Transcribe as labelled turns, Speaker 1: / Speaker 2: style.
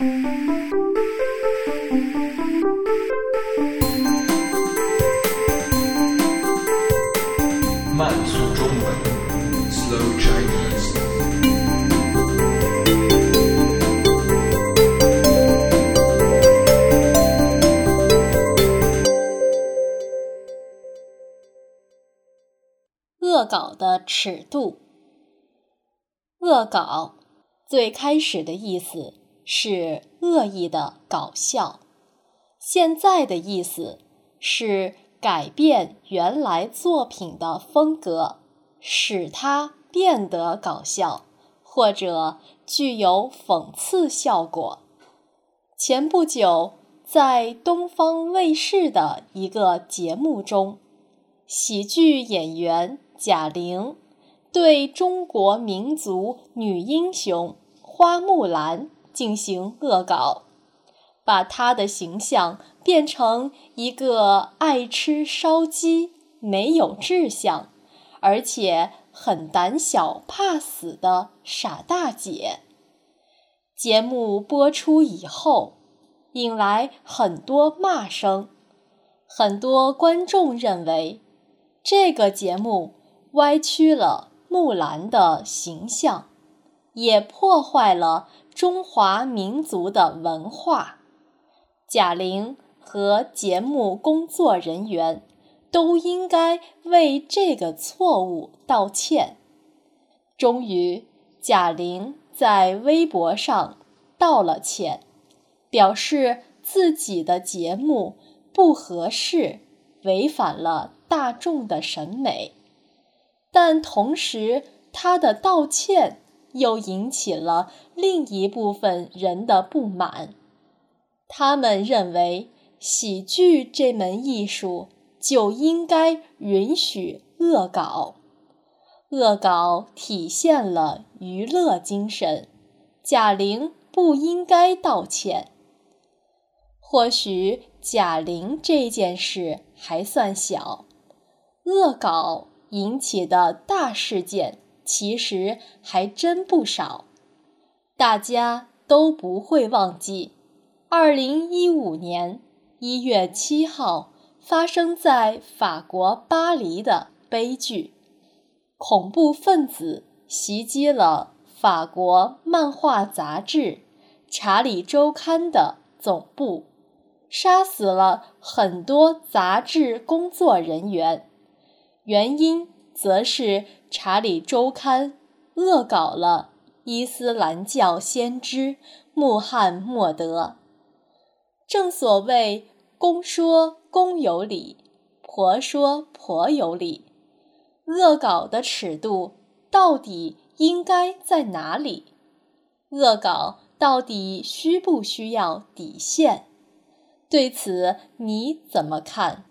Speaker 1: 慢速中文，Slow Chinese。
Speaker 2: 恶搞的尺度。恶搞最开始的意思是恶意的搞笑，现在的意思是改变原来作品的风格，使它变得搞笑，或者具有讽刺效果。前不久，在东方卫视的一个节目中，喜剧演员贾玲对中国民族女英雄花木兰进行恶搞，把她的形象变成一个爱吃烧鸡、没有志向，而且很胆小怕死的傻大姐。节目播出以后，引来很多骂声，很多观众认为这个节目歪曲了木兰的形象，也破坏了中华民族的文化。贾玲和节目工作人员都应该为这个错误道歉。终于，贾玲在微博上道了歉，表示自己的节目不合适，违反了大众的审美。但同时，她的道歉又引起了另一部分人的不满。他们认为，喜剧这门艺术就应该允许恶搞。恶搞体现了娱乐精神，贾玲不应该道歉。或许贾玲这件事还算小，恶搞引起的大事件其实还真不少。大家都不会忘记，二零一五年一月七号发生在法国巴黎的悲剧。恐怖分子袭击了法国漫画杂志《查理周刊》的总部，杀死了很多杂志工作人员。原因则是《查理周刊》恶搞了伊斯兰教先知穆罕默德。正所谓“公说公有理，婆说婆有理”。恶搞的尺度到底应该在哪里？恶搞到底需不需要底线？对此你怎么看？